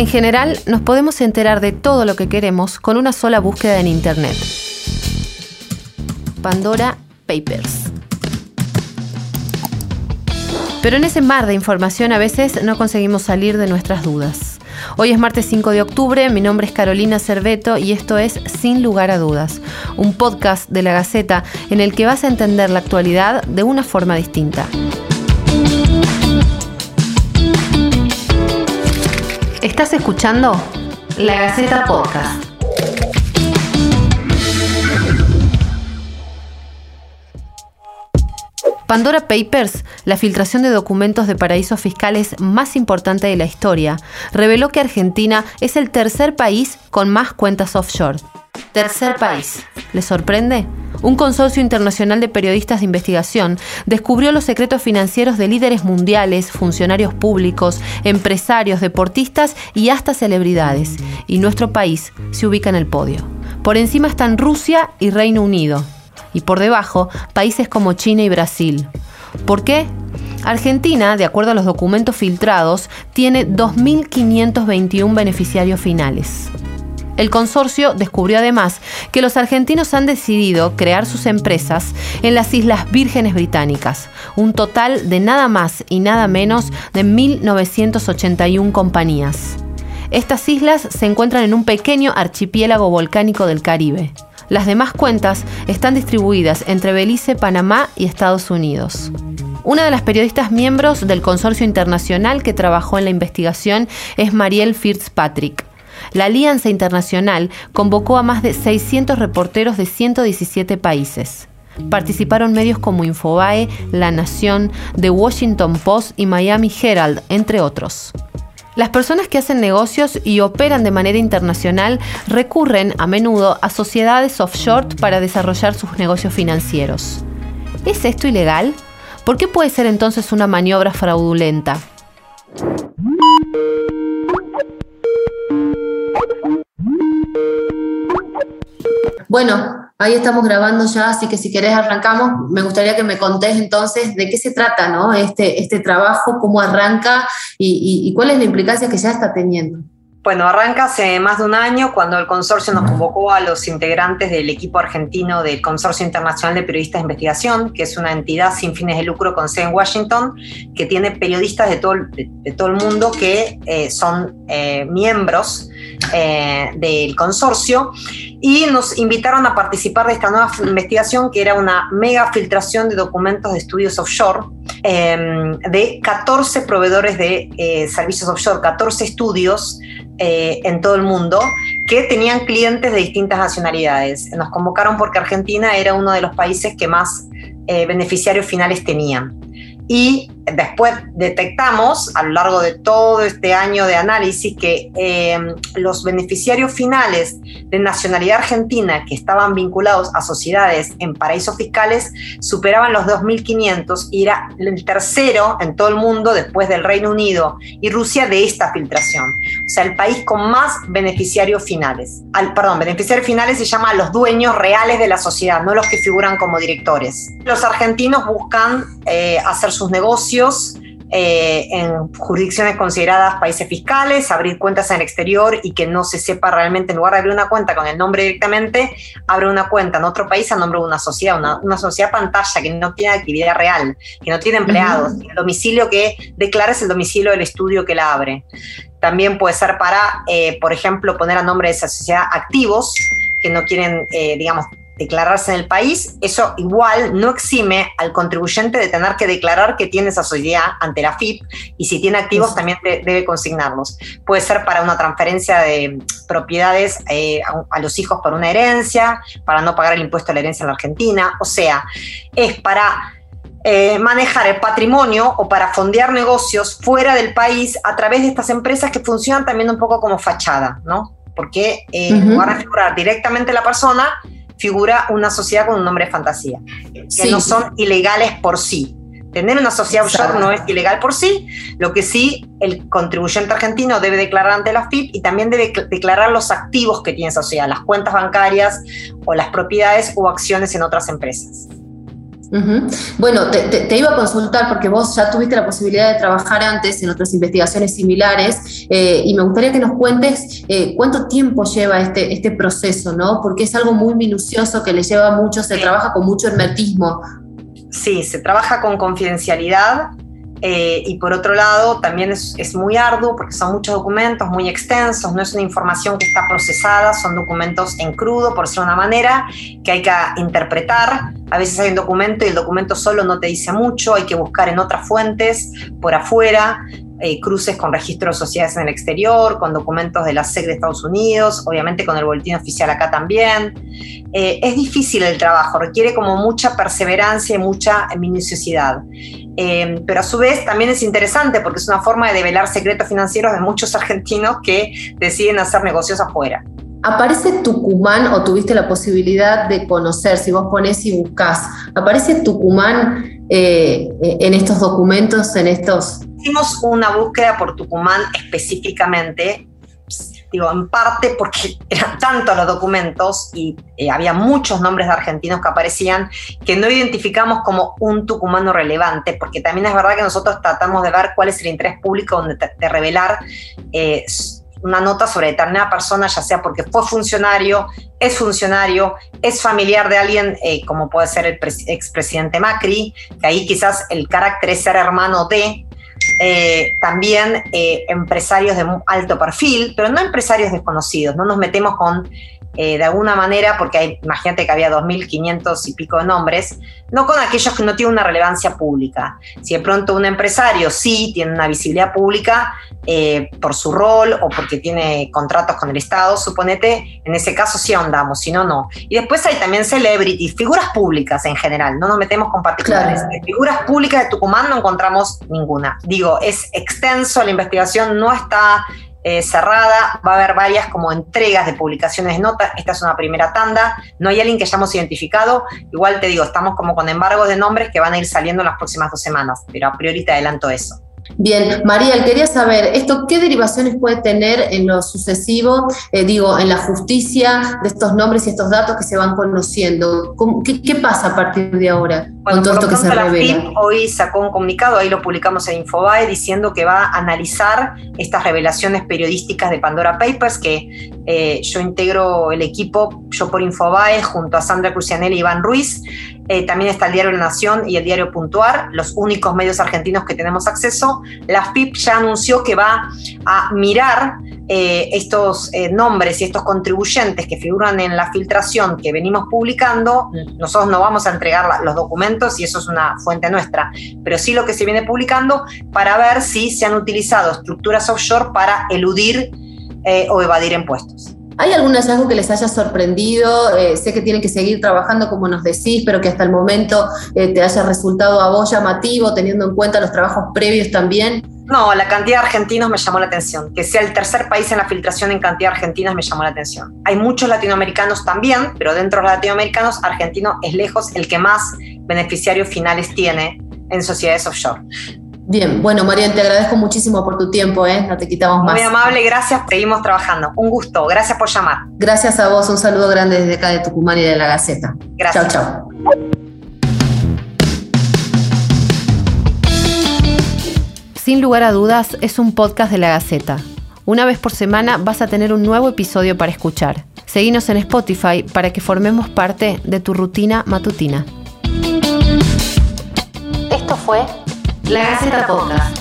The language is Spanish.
En general, nos podemos enterar de todo lo que queremos con una sola búsqueda en Internet. Pandora Papers. Pero en ese mar de información a veces no conseguimos salir de nuestras dudas. Hoy es martes 5 de octubre, mi nombre es Carolina Cerveto y esto es Sin lugar a dudas, un podcast de la Gaceta en el que vas a entender la actualidad de una forma distinta. Estás escuchando La Gaceta Podcast. Pandora Papers, la filtración de documentos de paraísos fiscales más importante de la historia, reveló que Argentina es el tercer país con más cuentas offshore. Tercer país. ¿Le sorprende? Un consorcio internacional de periodistas de investigación descubrió los secretos financieros de líderes mundiales, funcionarios públicos, empresarios, deportistas y hasta celebridades. Y nuestro país se ubica en el podio. Por encima están Rusia y Reino Unido y por debajo países como China y Brasil. ¿Por qué? Argentina, de acuerdo a los documentos filtrados, tiene 2.521 beneficiarios finales. El consorcio descubrió además que los argentinos han decidido crear sus empresas en las Islas Vírgenes Británicas, un total de nada más y nada menos de 1.981 compañías. Estas islas se encuentran en un pequeño archipiélago volcánico del Caribe. Las demás cuentas están distribuidas entre Belice, Panamá y Estados Unidos. Una de las periodistas miembros del consorcio internacional que trabajó en la investigación es Marielle Fitzpatrick. La Alianza Internacional convocó a más de 600 reporteros de 117 países. Participaron medios como Infobae, La Nación, The Washington Post y Miami Herald, entre otros. Las personas que hacen negocios y operan de manera internacional recurren a menudo a sociedades offshore para desarrollar sus negocios financieros. ¿Es esto ilegal? ¿Por qué puede ser entonces una maniobra fraudulenta? Bueno, ahí estamos grabando ya, así que si querés arrancamos. Me gustaría que me contés entonces de qué se trata, ¿no? Este, este trabajo, cómo arranca y, y cuál es la implicancia que ya está teniendo. Bueno, arranca hace más de un año cuando el consorcio nos convocó a los integrantes del equipo argentino del Consorcio Internacional de Periodistas de Investigación, que es una entidad sin fines de lucro con sede en Washington, que tiene periodistas de todo, el mundo que eh, son eh, miembros eh, del consorcio. Y nos invitaron a participar de esta nueva investigación que era una mega filtración de documentos de estudios offshore de 14 proveedores de servicios offshore, 14 estudios eh, en todo el mundo que tenían clientes de distintas nacionalidades. Nos convocaron porque Argentina era uno de los países que más eh, beneficiarios finales tenían. Y después detectamos a lo largo de todo este año de análisis que em, los beneficiarios finales de nacionalidad argentina que estaban vinculados a sociedades en paraísos fiscales superaban los 2.500 y era el tercero en todo el mundo después del Reino Unido y Rusia de esta filtración. O sea, el país con más beneficiarios finales. Al, perdón, beneficiarios finales se llama los dueños reales de la sociedad, no los que figuran como directores. Los argentinos buscan eh, hacer sus negocios eh, en jurisdicciones consideradas países fiscales, abrir cuentas en el exterior y que no se sepa realmente, en lugar de abrir una cuenta con el nombre directamente, abre una cuenta en otro país a nombre de una sociedad, una, sociedad pantalla que no tiene actividad real, que no tiene empleados. El domicilio que declara es el domicilio del estudio que la abre. También puede ser para, eh, por ejemplo, poner a nombre de esa sociedad activos que no quieren, eh, digamos, declararse en el país, eso igual no exime al contribuyente de tener que declarar que tiene esa sociedad ante la FIP y si tiene activos también debe consignarlos. Puede ser para una transferencia de propiedades eh, a, los hijos por una herencia, para no pagar el impuesto a la herencia en la Argentina, o sea, es para... Eh, manejar el patrimonio o para fondear negocios fuera del país a través de estas empresas que funcionan también un poco como fachada, ¿no? Porque eh, van a figurar directamente la persona, figura una sociedad con un nombre de fantasía, que no son ilegales por sí. Tener una sociedad offshore no es ilegal por sí, lo que sí el contribuyente argentino debe declarar ante la FIP y también debe declarar los activos que tiene esa sociedad, las cuentas bancarias o las propiedades o acciones en otras empresas. Bueno, te, iba a consultar porque vos ya tuviste la posibilidad de trabajar antes en otras investigaciones similares eh, y me gustaría que nos cuentes eh, cuánto tiempo lleva este, este proceso, ¿no? Porque es algo muy minucioso que le lleva mucho, se trabaja con mucho hermetismo. Sí, se trabaja con confidencialidad eh, y por otro lado, también es, muy arduo porque son muchos documentos muy extensos, no es una información que está procesada, son documentos en crudo, por ser una manera, que hay que interpretar. A veces hay un documento y el documento solo no te dice mucho, hay que buscar en otras fuentes, por afuera. Eh, cruces con registros de sociedades en el exterior, con documentos de la SEC de Estados Unidos, obviamente con el boletín oficial acá también. Eh, es difícil el trabajo, requiere como mucha perseverancia y mucha minuciosidad. Eh, pero a su vez también es interesante porque es una forma de develar secretos financieros de muchos argentinos que deciden hacer negocios afuera. ¿Aparece Tucumán o tuviste la posibilidad de conocer, si vos ponés y buscás, ¿aparece Tucumán en estos documentos, en estos Hicimos una búsqueda por Tucumán específicamente, digo, en parte porque eran tantos los documentos y eh, había muchos nombres de argentinos que aparecían que no identificamos como un tucumano relevante, porque también es verdad que nosotros tratamos de ver cuál es el interés público de, revelar eh, una nota sobre determinada persona, ya sea porque fue funcionario, es funcionario, es familiar de alguien eh, como puede ser el expresidente Macri, que ahí quizás el carácter es ser hermano de, eh, también eh, empresarios de alto perfil, pero no empresarios desconocidos, no nos metemos con eh, de alguna manera, porque hay, imagínate que había 2.500 y pico de nombres, no con aquellos que no tienen una relevancia pública. Si de pronto un empresario sí tiene una visibilidad pública eh, por su rol o porque tiene contratos con el Estado, suponete, en ese caso sí ahondamos, si no, no. Y después hay también celebrities, figuras públicas en general, no nos metemos con particulares. Figuras públicas de Tucumán no encontramos ninguna. Digo, es extenso, la investigación no está eh, cerrada, va a haber varias como entregas de publicaciones de notas, esta es una primera tanda, no hay alguien que hayamos identificado, igual te digo, estamos como con embargos de nombres que van a ir saliendo en las próximas dos semanas, pero a priori te adelanto eso. Bien, María, quería saber, ¿esto qué derivaciones puede tener en lo sucesivo, eh, digo, en la justicia de estos nombres y estos datos que se van conociendo? Qué, pasa a partir de ahora con todo esto que se revela? hoy sacó un comunicado, ahí lo publicamos en Infobae, diciendo que va a analizar estas revelaciones periodísticas de Pandora Papers, que eh, yo integro el equipo, yo por Infobae, junto a Sandra Crucianelli y Iván Ruiz, eh, también está el diario La Nación y el diario Puntuar, los únicos medios argentinos que tenemos acceso. La FIP ya anunció que va a mirar eh, estos eh, nombres y estos contribuyentes que figuran en la filtración que venimos publicando. Nosotros no vamos a entregar los documentos y eso es una fuente nuestra, pero sí lo que se viene publicando para ver si se han utilizado estructuras offshore para eludir o evadir impuestos. ¿Hay algún hallazgo que les haya sorprendido? Eh, sé que tienen que seguir trabajando como nos decís, pero que hasta el momento eh, te haya resultado a vos llamativo, teniendo en cuenta los trabajos previos también. No, la cantidad de argentinos me llamó la atención. Que sea el tercer país en la filtración en cantidad de argentinos me llamó la atención. Hay muchos latinoamericanos también, pero dentro de los latinoamericanos, argentino es lejos el que más beneficiarios finales tiene en sociedades offshore. Bien, bueno, Marian, te agradezco muchísimo por tu tiempo, ¿eh? no te quitamos más. Muy amable, gracias, seguimos trabajando. Un gusto, gracias por llamar. Gracias a vos, un saludo grande desde acá de Tucumán y de la Gaceta. Gracias. Chao, chao. Sin lugar a dudas, es un podcast de la Gaceta. Una vez por semana vas a tener un nuevo episodio para escuchar. Seguinos en Spotify para que formemos parte de tu rutina matutina. Esto fue la Gaceta Podcast.